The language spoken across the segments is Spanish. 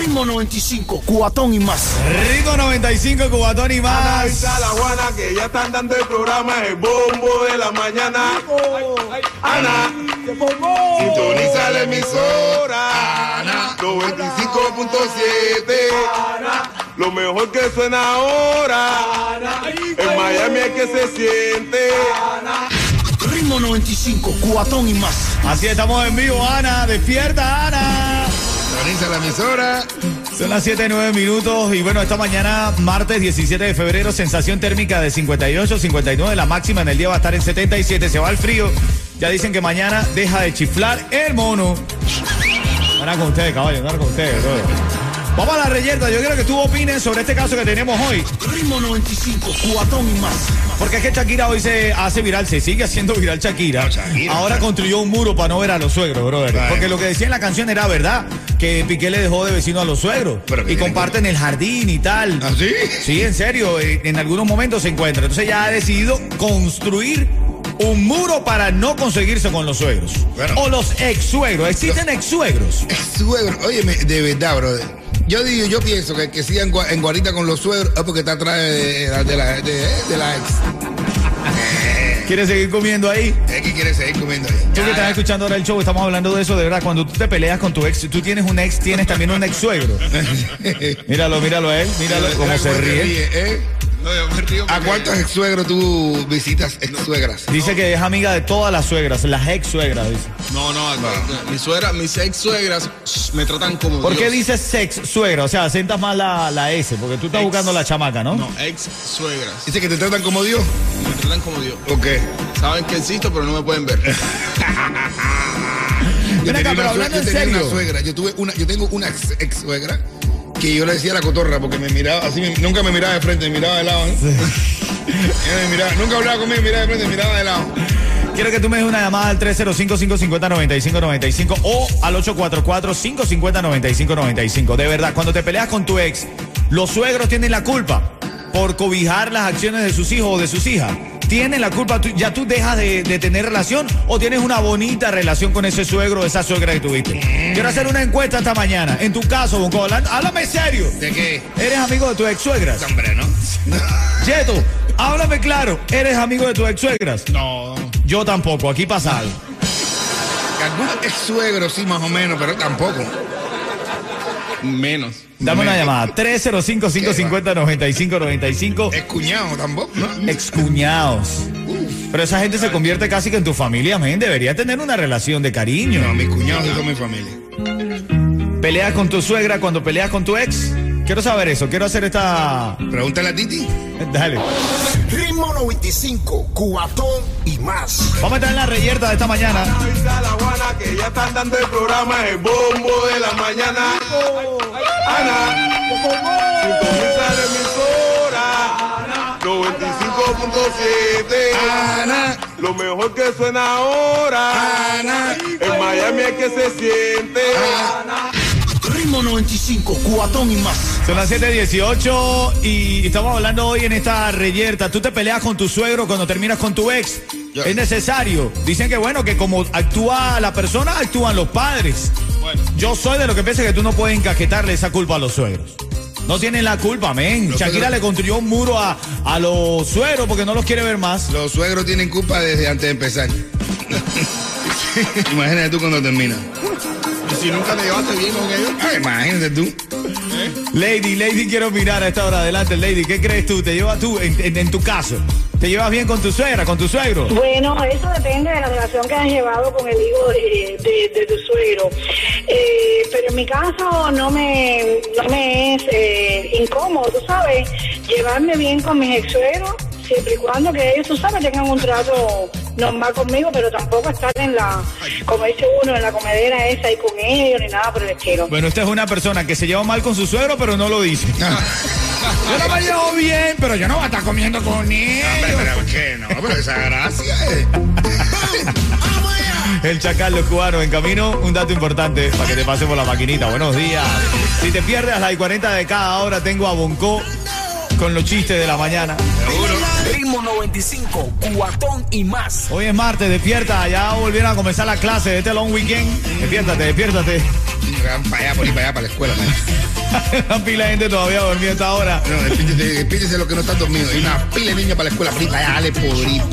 Ritmo 95, cuatón y más. Rico 95, Cubatón y Ana más. y la Juana que ya están dando el programa El Bombo de la Mañana. Ana, sintoniza la emisora. Ana, 95.7. Lo mejor que suena ahora. En Miami es que se siente. Ritmo 95, cuatón y más. Así estamos en vivo, Ana. Despierta, Ana. Sintoniza la emisora. Son las 7 9 minutos y bueno, esta mañana, martes 17 de febrero, sensación térmica de 58, 59, la máxima en el día va a estar en 77, se va el frío. Ya dicen que mañana deja de chiflar el mono. Ahora con ustedes, caballo, ahora con ustedes, brother. Vamos a la reyerta, yo quiero que tú opines sobre este caso que tenemos hoy. Ritmo 95, cuatón y más. Porque es que Shakira hoy se hace viral, se sigue haciendo viral Shakira. No, Shakira, Ahora Shakira. construyó un muro para no ver a los suegros, brother. Claro. Porque lo que decía en la canción era verdad, que Piqué le dejó de vecino a los suegros. Pero y comparten el jardín y tal. ¿Ah, sí? Sí, en serio, eh, en algunos momentos se encuentra. Entonces ya ha decidido construir un muro para no conseguirse con los suegros. Bueno. o los ex suegros. Existen ex suegros. Suegro, óyeme, de verdad, brother. Yo digo, yo pienso que el que siga en, gua- en guarita con los suegros es porque está atrás de, de- de la, de, la ex. ¿Quieres seguir comiendo ahí? Es que quiere seguir comiendo ahí. Tú que estás escuchando ahora el show, estamos hablando de eso, de verdad. Cuando tú te peleas con tu ex, tú tienes un ex, tienes también un ex suegro. Míralo, míralo a él, míralo cómo se ríe. ¿eh? No, yo me río ¿A cuántos ex suegros tú visitas ex suegras? Dice que es amiga de todas las suegras, las ex suegras, dice. No, no, mi suegra, mis ex suegras me tratan como ¿Por qué Dios. dices sex suegra? O sea, acentas más la, la S, porque tú estás Ex. buscando la chamaca, ¿no? No, ex suegras. Dice que te tratan como Dios. Me tratan como Dios. ¿O qué? Saben que existo, pero no me pueden ver. Yo Ven acá, tenía pero una hablando suegra- en yo tenía serio. una suegra. Yo tuve una, yo tengo una ex, ex suegra que yo le decía la cotorra porque me miraba así, me- nunca me miraba de frente, me miraba de lado. ¿eh? Ella me miraba, nunca hablaba conmigo, me miraba de frente, me miraba de lado. Quiero que tú me des una llamada al 305-550-9595 o al 844-550-9595. De verdad, cuando te peleas con tu ex, los suegros tienen la culpa por cobijar las acciones de sus hijos o de sus hijas. ¿Tienen la culpa? Tú- ¿Ya tú dejas de, de tener relación o tienes una bonita relación con ese suegro o esa suegra que tuviste? Quiero hacer una encuesta esta mañana. En tu caso, Bonco, háblame serio. ¿De qué? ¿Eres amigo de tu ex suegras? Hombre, ¿no? Cheto, háblame claro. ¿Eres amigo de tus ex suegras? No. Yo tampoco. Aquí pasa algo. Algunos ex suegros sí, más o menos, pero tampoco. Menos. Dame una llamada. 305-550-9595. Ex cuñado tampoco, ¿no? Excuñados. Pero esa gente se convierte casi que en tu familia, men. Debería tener una relación de cariño. No, mis cuñados son mi familia. ¿Peleas con tu suegra cuando peleas con tu ex? Quiero saber eso. Quiero hacer esta... Pregúntale a Titi. Dale. Ritmo 95, cuatón y más. Vamos a estar en la reyerta de esta mañana. Ana y la Juana que ya están dando el programa El Bombo de la Mañana. Ana, sintoniza la emisora. 95.7. Ana, Lo mejor que suena ahora. Ana. En Miami es que se siente. Ritmo 95, cuatón y más. Son las 7:18 y estamos hablando hoy en esta reyerta. Tú te peleas con tu suegro cuando terminas con tu ex. Es necesario. Dicen que bueno, que como actúa la persona, actúan los padres. Bueno. Yo soy de lo que piensa que tú no puedes encajetarle esa culpa a los suegros. No tienen la culpa, men. Shakira suegros- le construyó un muro a, a los suegros porque no los quiere ver más. los suegros tienen culpa desde antes de empezar. Imagínate tú cuando termina. Y si nunca te llevaste bien con ellos, Ay, imagínate tú. Lady, Lady, quiero mirar a esta hora. Adelante, Lady. ¿Qué crees tú? ¿Te llevas tú, en, en- en tu caso? ¿Te llevas bien con tu suegra, con tu suegro? Bueno, eso depende de la relación que has llevado con el hijo de, de- de tu suegro. Eh, pero en mi caso no me, no me es eh, incómodo, tú sabes, llevarme bien con mis ex suegros, siempre y cuando que ellos, tú sabes, tengan un trato normal conmigo, pero tampoco estar en la, como dice uno, en la comedera esa y con ellos, ni nada por el estilo. Bueno, esta es una persona que se lleva mal con su suegro, pero no lo dice. Yo no me llevo bien, pero yo no voy a estar comiendo con él. Pero, pero, ¿qué? No, pero esa gracia. eh. Vamos allá. El chacal, los cubanos. En camino, un dato importante para que te pase por la maquinita. Buenos días. Si te pierdes a las 40 de cada hora, tengo a Bonco con los chistes de la mañana. Ritmo 95, cuatón y más. Hoy es martes, despierta. Ya volvieron a comenzar la clase de este long weekend. Despiértate, despiértate. Para allá, por ahí, para allá, para la escuela. man. Una pila de gente todavía dormida a esta hora. No, despídese, despídese los que no están dormidos. Hay una pila de niños para la escuela. Allá, dale allá.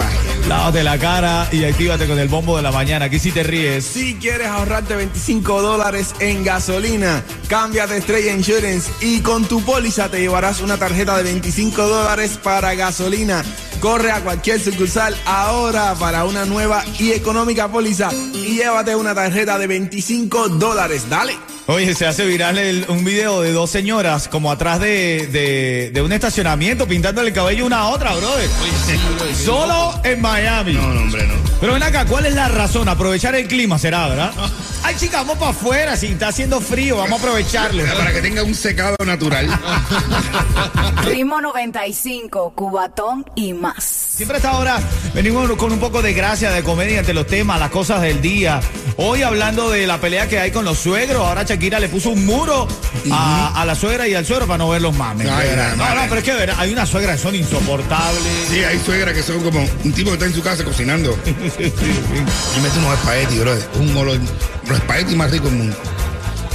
Lávate la cara y actívate con el bombo de la mañana. Aquí sí te ríes. Si quieres ahorrarte 25 dólares en gasolina, cambia de Estrella Insurance y con tu póliza te llevarás una tarjeta de 25 dólares para gasolina. Corre a cualquier sucursal ahora para una nueva y económica póliza y llévate una tarjeta de 25 dólares. Dale. Oye, se hace viral el- un video de dos señoras como atrás de, de- de un estacionamiento pintándole el cabello una a otra, brother. Solo en Miami. No, no, hombre, no. Pero ven acá, ¿cuál es la razón? Aprovechar el clima será, ¿verdad? Ay, chica, vamos para afuera. Si está haciendo frío, vamos a aprovecharlo. Para que tenga un secado natural. Ritmo 95, Cubatón y más. Siempre a esta hora venimos con un poco de gracia, de comedia entre los temas, las cosas del día. Hoy hablando de la pelea que hay con los suegros, ahora Shakira le puso un muro a, a la suegra y al suegro para no ver los mames. No, no, madre. pero es que hay unas suegras que son insoportables. Sí, hay suegras que son como un tipo que está en su casa cocinando. Y mete unos espaguetis, bro. Un olor, los espaguetis más ricos del mundo.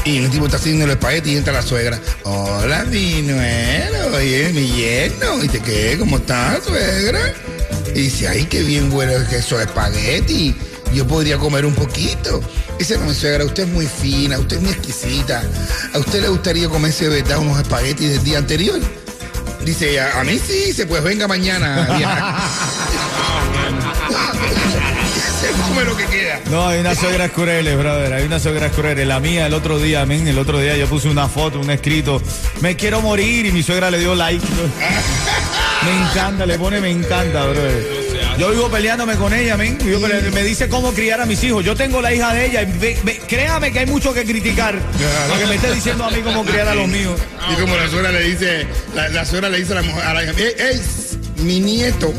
Y un tipo está haciendo los espaguetis y entra la suegra. Hola, mi nuero, oye, mi yerno. Y te qué, ¿cómo estás, suegra? Y dice, ay, qué bien bueno es que esos espaguetis. Yo podría comer un poquito. Dice, no, mi suegra, usted es muy fina, usted es muy exquisita. ¿A usted le gustaría comerse verdad unos espaguetis del día anterior? Dice a mí sí, dice, pues venga mañana. Se come lo que queda. No, hay unas suegras crueles, brother. Hay unas suegras crueles. La mía el otro día, men, el otro día yo puse una foto, un escrito. Me quiero morir y mi suegra le dio like. Me encanta, le pone me encanta, brother. Yo vivo peleándome con ella, men. Me dice cómo criar a mis hijos. Yo tengo la hija de ella. y ve- ve- créame que hay mucho que criticar. Porque me esté diciendo a mí cómo criar a los míos. Y como la suegra le dice, la, la suegra le dice a la mujer, a la hija, "Ey, ey, mi nieto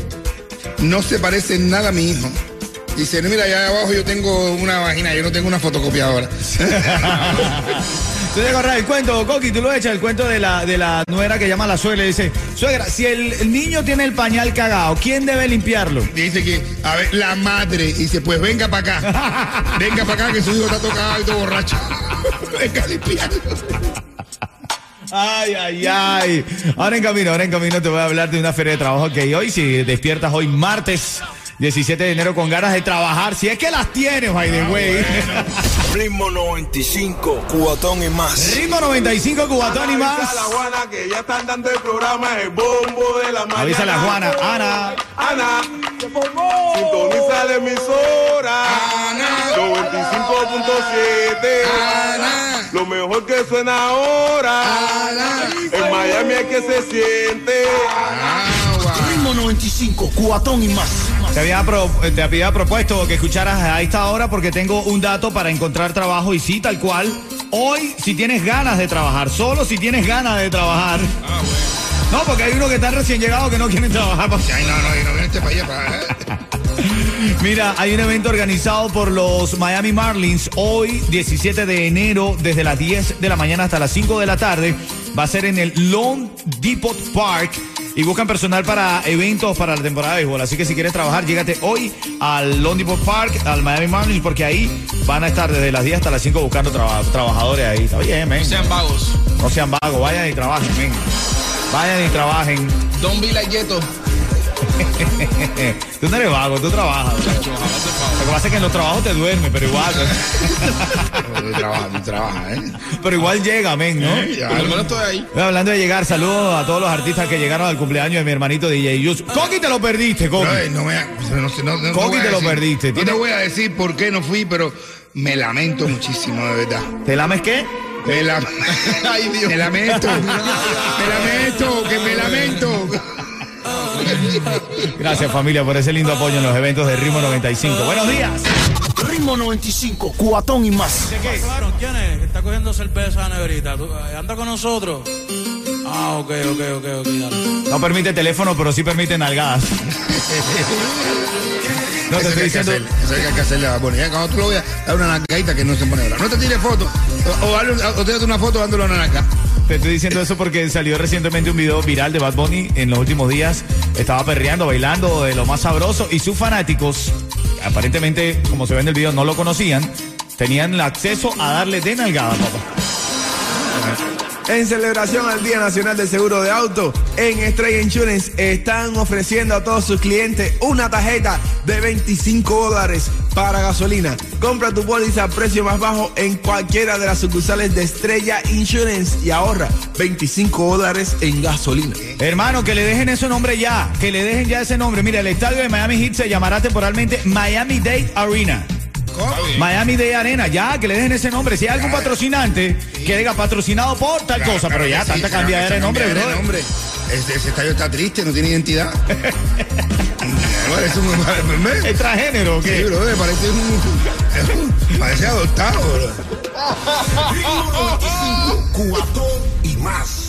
no se parece en nada a mi hijo. Dice, no, mira, allá abajo yo tengo una vagina, yo no tengo una fotocopiadora. ¿Tú te acuerdas del cuento, Coqui? Tú lo echas, el cuento de la, de la nuera que llama a la suegra y dice, suegra, si el, el niño tiene el pañal cagado, ¿quién debe limpiarlo? Dice que, a ver, la madre, dice, pues venga para acá. Venga para acá que su hijo está tocado y todo borracho. venga a limpiarlo. Ay, ay, ay. Ahora en camino, ahora en camino te voy a hablar de una feria de trabajo que hay hoy. Si despiertas hoy martes 17 de enero con ganas de trabajar, si es que las tienes, by the way. Ritmo 95, cuatón y más. Ritmo 95, Cubatón y Avisa más. a la Juana que ya están dando el programa El Bombo de la Mañana. Avísale a Juana. Ana. Ana, sintoniza la emisora. Ana. 95.7. Ana. Lo mejor que suena ahora. Ana. En Miami es que se siente. Agua. Ritmo 95, cuatón y más. Te había, pro- te había propuesto que escucharas a esta hora porque tengo un dato para encontrar trabajo y sí, tal cual. Hoy, si tienes ganas de trabajar, solo si tienes ganas de trabajar. No, porque hay uno que está recién llegado que no quieren trabajar. Ay, no, no, y no viene este país para. Mira, hay un evento organizado por los Miami Marlins hoy, 17 de enero, desde las 10 de la mañana hasta las 5 de la tarde. Va a ser en el Lone Depot Park y buscan personal para eventos para la temporada de béisbol. Así que si quieres trabajar, llégate hoy al Lone Depot Park, al Miami Marlins, porque ahí van a estar desde las 10 hasta las 5 buscando traba- trabajadores ahí. Está bien, men. Sean vagos. No sean vagos, vayan y trabajen, men. Vayan y trabajen. Don't be like Yeto. Tú no eres vago, tú trabajas. Lo que pasa es que en los trabajos te duermes, pero igual. Tú trabajas, tú trabajas, ¿eh? Pero igual llega, men, ¿no? Ya, Por lo menos estoy ahí. Hablando de llegar, saludos a todos los artistas que llegaron al cumpleaños de mi hermanito DJ Yus. Coqui te lo perdiste, Coqui. No no, no, no Coqui, te lo decir- perdiste. No te voy a decir por qué no fui, pero me lamento muchísimo, de verdad. ¿Te lames qué? Me, la- Ay, Dios. me lamento. me lamento, que me lamento. Gracias familia por ese lindo apoyo en los eventos de Ritmo 95. Buenos días. Ritmo 95, cuatón y más. Claro, ¿quién es? Que está cogiendo cerveza negrita. ¿Tú- eh, ¿Anda con nosotros? Ah, ok, ok, ok, ok, dale. No permite teléfono, pero sí permite nalgadas. No, te estoy diciendo. eso hay que hacerle a Bad Bunny. Ya Cuando tú lo veas, da una nalgadita que no se pone bravo. No te tires fotos. O, o, o tírate una foto dándole una nalga. Te estoy diciendo eso porque salió recientemente un video viral de Bad Bunny en los últimos días. Estaba perreando, bailando de lo más sabroso y sus fanáticos, aparentemente, como se ve en el video, no lo conocían, tenían el acceso a darle de nalgada, papá. En celebración al Día Nacional del Seguro de Auto, en Estrella Insurance están ofreciendo a todos sus clientes una tarjeta de 25 dólares para gasolina. Compra tu póliza a precio más bajo en cualquiera de las sucursales de Estrella Insurance y ahorra 25 dólares en gasolina. Hermano, que le dejen ese nombre ya, que le dejen ya ese nombre. Mira, el estadio de Miami Heat se llamará temporalmente Miami Dade Arena. Miami de Arena, ya, que le dejen ese nombre. Si hay algún patrocinante que diga patrocinado por tal cosa, pero ya, tanta claro cambiar de nombre, bro. Ese, ese estadio está triste, no tiene identidad. parece un. ¿Es transgénero? ¿qué? Sí, bro, parece un. Parece adoptado, bro. Cubatón y más.